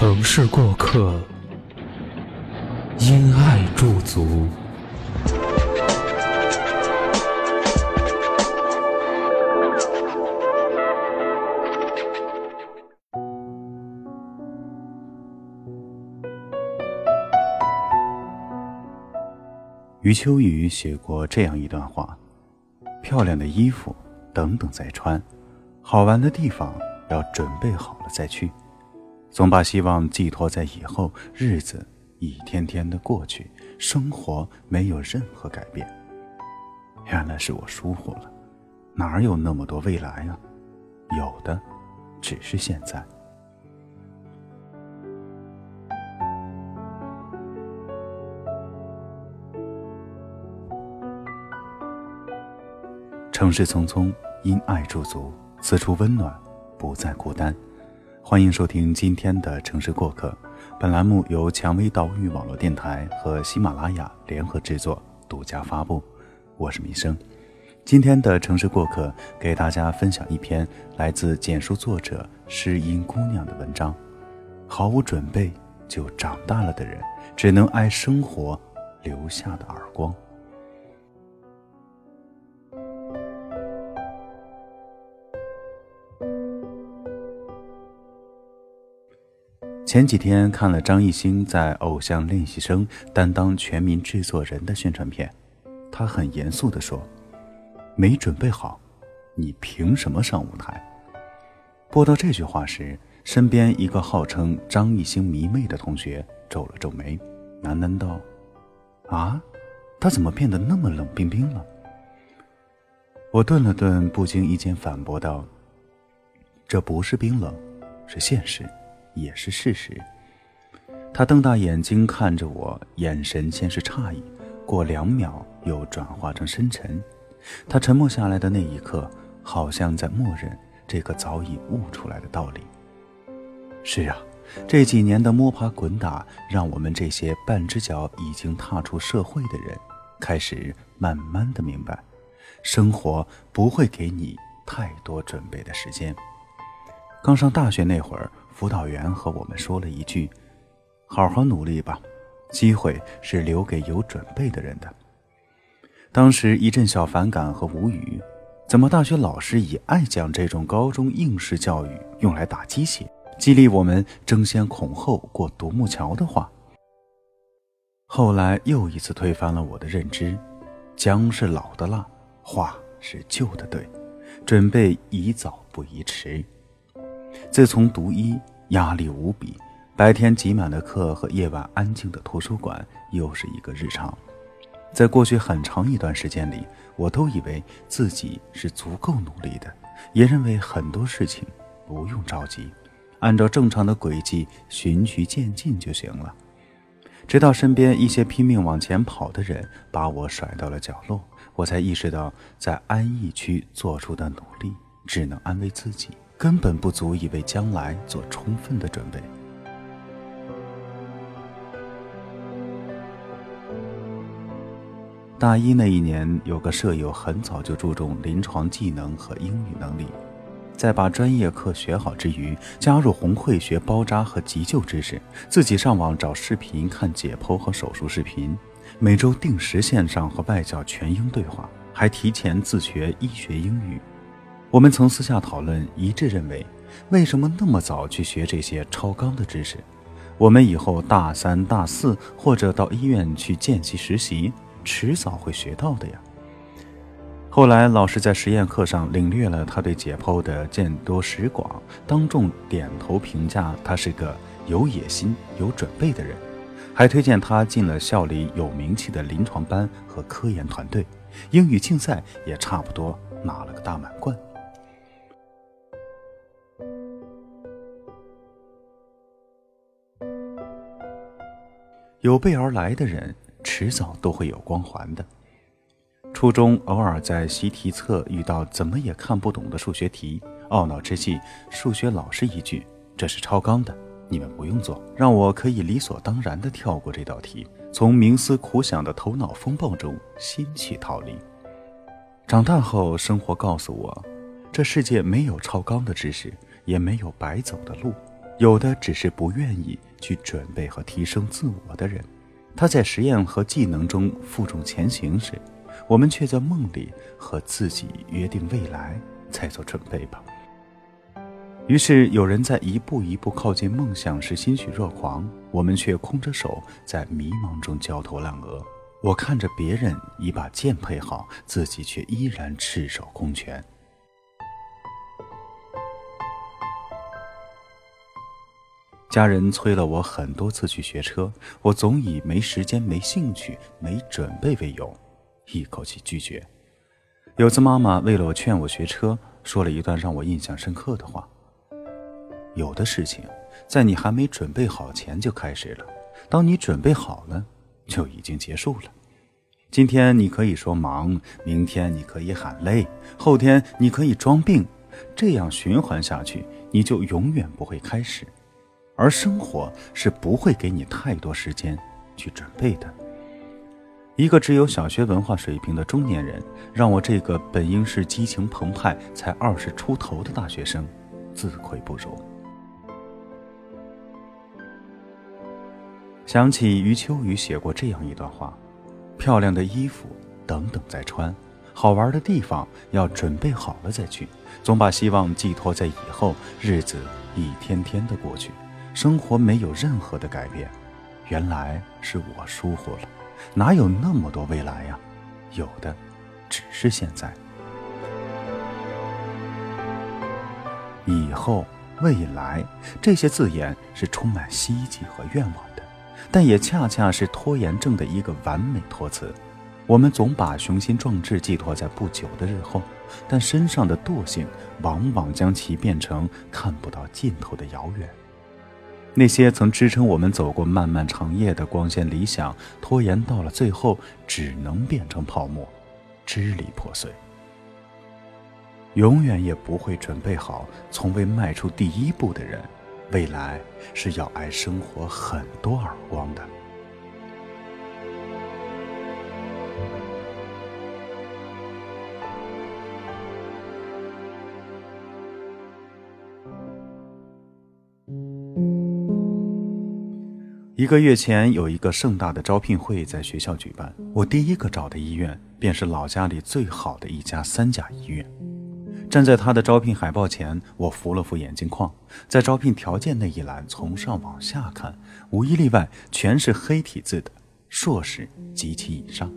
城市过客，因爱驻足。余秋雨写过这样一段话：漂亮的衣服等等再穿，好玩的地方要准备好了再去。总把希望寄托在以后，日子一天天的过去，生活没有任何改变。原来是我疏忽了，哪有那么多未来啊？有的，只是现在。城市匆匆，因爱驻足，此处温暖，不再孤单。欢迎收听今天的城市过客，本栏目由蔷薇岛屿网络电台和喜马拉雅联合制作、独家发布。我是米生，今天的城市过客给大家分享一篇来自简书作者诗音姑娘的文章。毫无准备就长大了的人，只能挨生活留下的耳光。前几天看了张艺兴在《偶像练习生》担当全民制作人的宣传片，他很严肃地说：“没准备好，你凭什么上舞台？”播到这句话时，身边一个号称张艺兴迷妹的同学皱了皱眉，喃喃道：“啊，他怎么变得那么冷冰冰了？”我顿了顿，不经意间反驳道：“这不是冰冷，是现实。”也是事实。他瞪大眼睛看着我，眼神先是诧异，过两秒又转化成深沉。他沉默下来的那一刻，好像在默认这个早已悟出来的道理。是啊，这几年的摸爬滚打，让我们这些半只脚已经踏出社会的人，开始慢慢的明白，生活不会给你太多准备的时间。刚上大学那会儿。辅导员和我们说了一句：“好好努力吧，机会是留给有准备的人的。”当时一阵小反感和无语，怎么大学老师也爱讲这种高中应试教育用来打鸡血，激励我们争先恐后过独木桥的话？后来又一次推翻了我的认知：姜是老的辣，话是旧的对，准备宜早不宜迟。自从读医，压力无比，白天挤满的课和夜晚安静的图书馆又是一个日常。在过去很长一段时间里，我都以为自己是足够努力的，也认为很多事情不用着急，按照正常的轨迹循序渐进就行了。直到身边一些拼命往前跑的人把我甩到了角落，我才意识到，在安逸区做出的努力，只能安慰自己。根本不足以为将来做充分的准备。大一那一年，有个舍友很早就注重临床技能和英语能力，在把专业课学好之余，加入红会学包扎和急救知识，自己上网找视频看解剖和手术视频，每周定时线上和外教全英对话，还提前自学医学英语。我们曾私下讨论，一致认为，为什么那么早去学这些超纲的知识？我们以后大三、大四或者到医院去见习实习，迟早会学到的呀。后来老师在实验课上领略了他对解剖的见多识广，当众点头评价他是个有野心、有准备的人，还推荐他进了校里有名气的临床班和科研团队，英语竞赛也差不多拿了个大满贯。有备而来的人，迟早都会有光环的。初中偶尔在习题册遇到怎么也看不懂的数学题，懊恼之际，数学老师一句：“这是超纲的，你们不用做。”让我可以理所当然地跳过这道题，从冥思苦想的头脑风暴中心气逃离。长大后，生活告诉我，这世界没有超纲的知识，也没有白走的路，有的只是不愿意去准备和提升自我的人。他在实验和技能中负重前行时。我们却在梦里和自己约定未来，再做准备吧。于是有人在一步一步靠近梦想时欣喜若狂，我们却空着手在迷茫中焦头烂额。我看着别人已把剑配好，自己却依然赤手空拳。家人催了我很多次去学车，我总以没时间、没兴趣、没准备为由。一口气拒绝。有次，妈妈为了我劝我学车，说了一段让我印象深刻的话：“有的事情，在你还没准备好前就开始了；当你准备好了，就已经结束了。今天你可以说忙，明天你可以喊累，后天你可以装病，这样循环下去，你就永远不会开始。而生活是不会给你太多时间去准备的。”一个只有小学文化水平的中年人，让我这个本应是激情澎湃、才二十出头的大学生，自愧不如。想起余秋雨写过这样一段话：漂亮的衣服等等再穿，好玩的地方要准备好了再去。总把希望寄托在以后，日子一天天的过去，生活没有任何的改变。原来是我疏忽了。哪有那么多未来呀？有的，只是现在。以后、未来这些字眼是充满希冀和愿望的，但也恰恰是拖延症的一个完美托词。我们总把雄心壮志寄托在不久的日后，但身上的惰性往往将其变成看不到尽头的遥远。那些曾支撑我们走过漫漫长夜的光鲜理想，拖延到了最后，只能变成泡沫，支离破碎。永远也不会准备好，从未迈出第一步的人，未来是要挨生活很多耳光的。一个月前，有一个盛大的招聘会在学校举办。我第一个找的医院，便是老家里最好的一家三甲医院。站在他的招聘海报前，我扶了扶眼镜框，在招聘条件那一栏从上往下看，无一例外全是黑体字的“硕士及其以上”。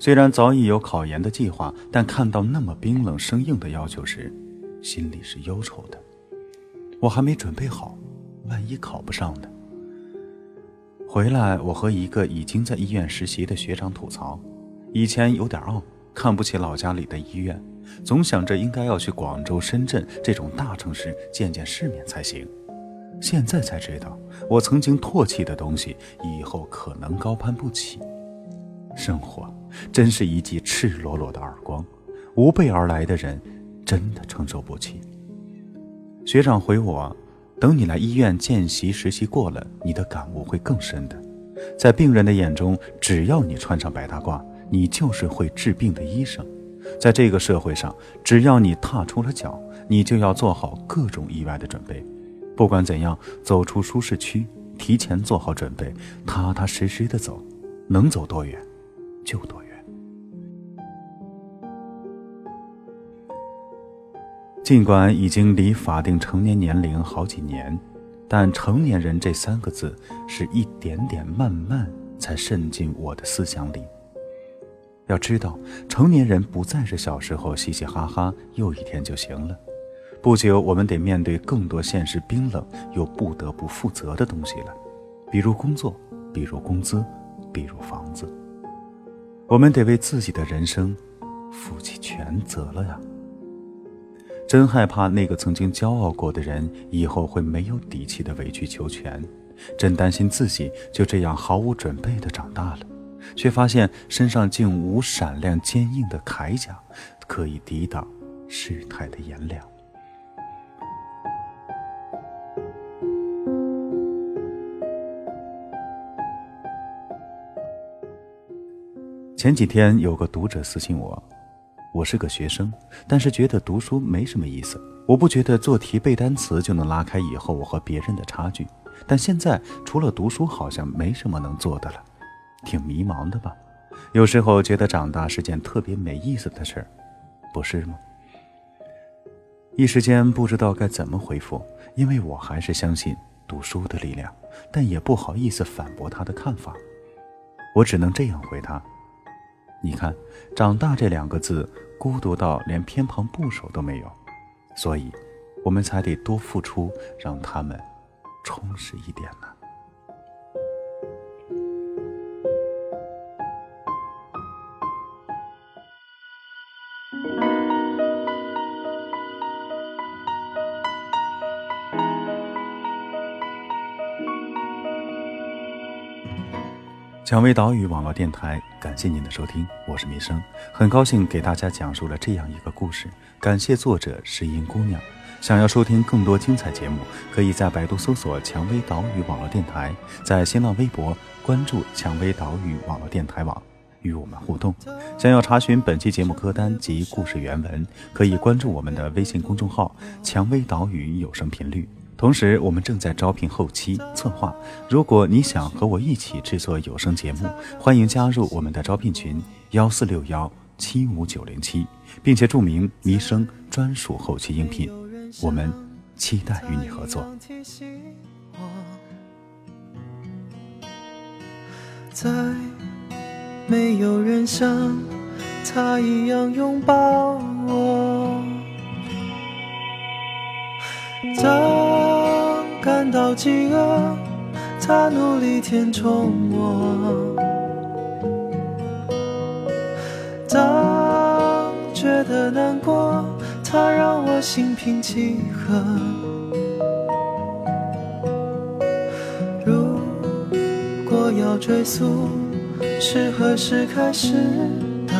虽然早已有考研的计划，但看到那么冰冷生硬的要求时，心里是忧愁的。我还没准备好，万一考不上呢？回来，我和一个已经在医院实习的学长吐槽，以前有点傲，看不起老家里的医院，总想着应该要去广州、深圳这种大城市见见世面才行。现在才知道，我曾经唾弃的东西，以后可能高攀不起。生活真是一记赤裸裸的耳光，无备而来的人，真的承受不起。学长回我。等你来医院见习实习过了，你的感悟会更深的。在病人的眼中，只要你穿上白大褂，你就是会治病的医生。在这个社会上，只要你踏出了脚，你就要做好各种意外的准备。不管怎样，走出舒适区，提前做好准备，踏踏实实的走，能走多远，就多远。尽管已经离法定成年年龄好几年，但“成年人”这三个字是一点点慢慢才渗进我的思想里。要知道，成年人不再是小时候嘻嘻哈哈又一天就行了。不久，我们得面对更多现实冰冷又不得不负责的东西了，比如工作，比如工资，比如房子。我们得为自己的人生负起全责了呀！真害怕那个曾经骄傲过的人，以后会没有底气的委曲求全，真担心自己就这样毫无准备的长大了，却发现身上竟无闪亮坚硬的铠甲，可以抵挡世态的炎凉。前几天有个读者私信我，我是个学生，但是觉得读书没什么意思。我不觉得做题背单词就能拉开以后我和别人的差距，但现在除了读书，好像没什么能做的了，挺迷茫的吧？有时候觉得长大是件特别没意思的事儿，不是吗？一时间不知道该怎么回复，因为我还是相信读书的力量，但也不好意思反驳他的看法，我只能这样回他。你看，长大这两个字，孤独到连偏旁部首都没有，所以，我们才得多付出，让他们充实一点呢。蔷薇岛屿网络电台，感谢您的收听，我是民生，很高兴给大家讲述了这样一个故事。感谢作者石英姑娘。想要收听更多精彩节目，可以在百度搜索“蔷薇岛屿网络电台”，在新浪微博关注“蔷薇岛屿网络电台网”，与我们互动。想要查询本期节目歌单及故事原文，可以关注我们的微信公众号“蔷薇岛屿有声频率”。同时，我们正在招聘后期策划。如果你想和我一起制作有声节目，欢迎加入我们的招聘群：幺四六幺七五九零七，并且注明“迷声”专属后期应聘。我们期待与你合作。在没有人像他一样拥抱我。在感到饥饿，他努力填充我；当觉得难过，他让我心平气和。如果要追溯是何时开始的，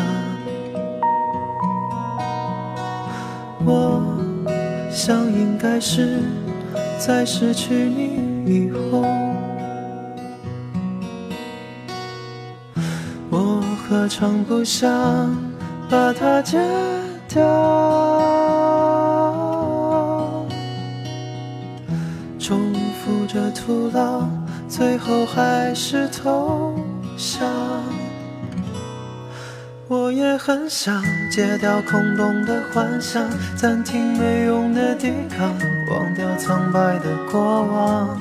我想应该是。在失去你以后，我何尝不想把它戒掉？重复着徒劳，最后还是投降。我也很想戒掉空洞的幻想，暂停没用的抵抗，忘掉苍白的过往。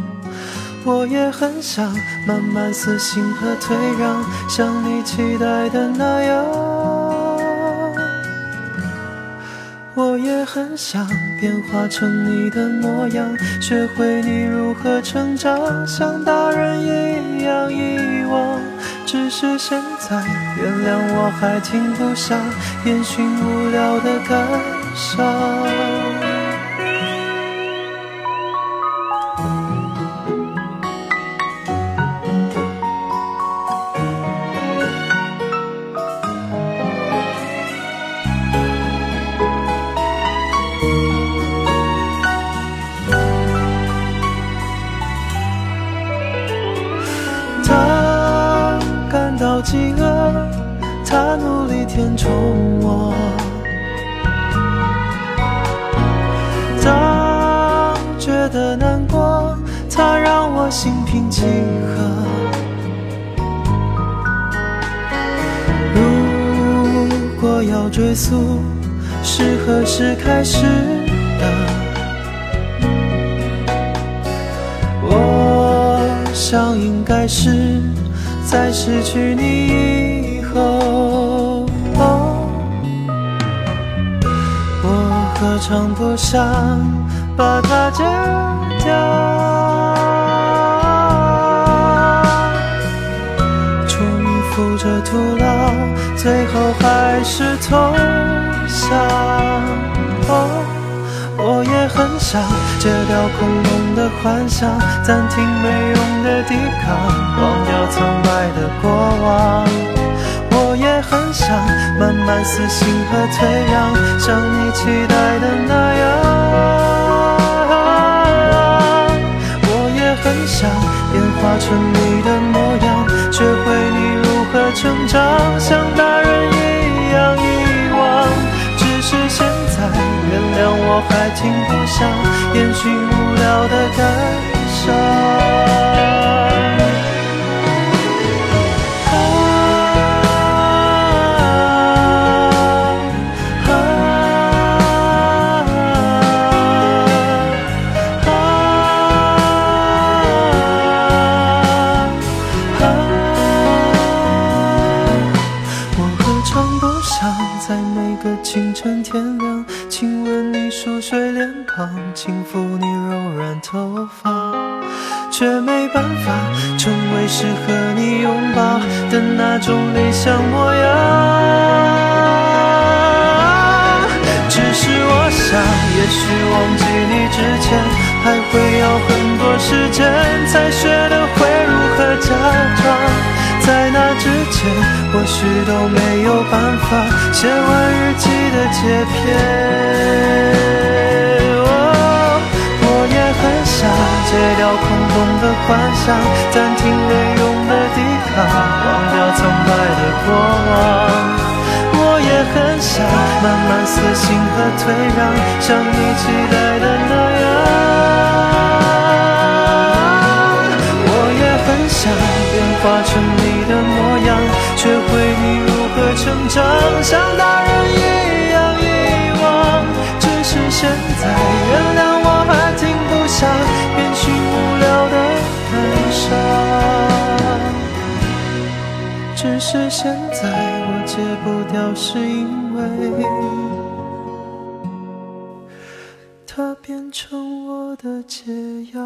我也很想慢慢死心和退让，像你期待的那样。我也很想变化成你的模样，学会你如何成长，像大人一样。是现在，原谅我还停不下烟熏无聊的感伤。饥饿，他努力填充我；当觉得难过，他让我心平气和。如果要追溯是何时开始的，我想应该是。在失去你以后，我何尝不想把它戒掉？重复着徒劳，最后还是投降。我也。很想戒掉空洞的幻想，暂停没用的抵抗，忘掉苍白的过往。我也很想慢慢死心和退让，像你期待的那样。我也很想变化成你的模样，学会你如何成长，像大人还停不下烟熏无聊的感或许都没有办法写完日记的切片。哦，我也很想戒掉空洞的幻想，暂停没用的抵抗，忘掉苍白的过往。我也很想慢慢死心和退让，像你期待的那样。我也很想变化成长，像大人一样遗忘。只是现在，原谅我还停不下烟熏无聊的感伤。只是现在我戒不掉，是因为它变成我的解药。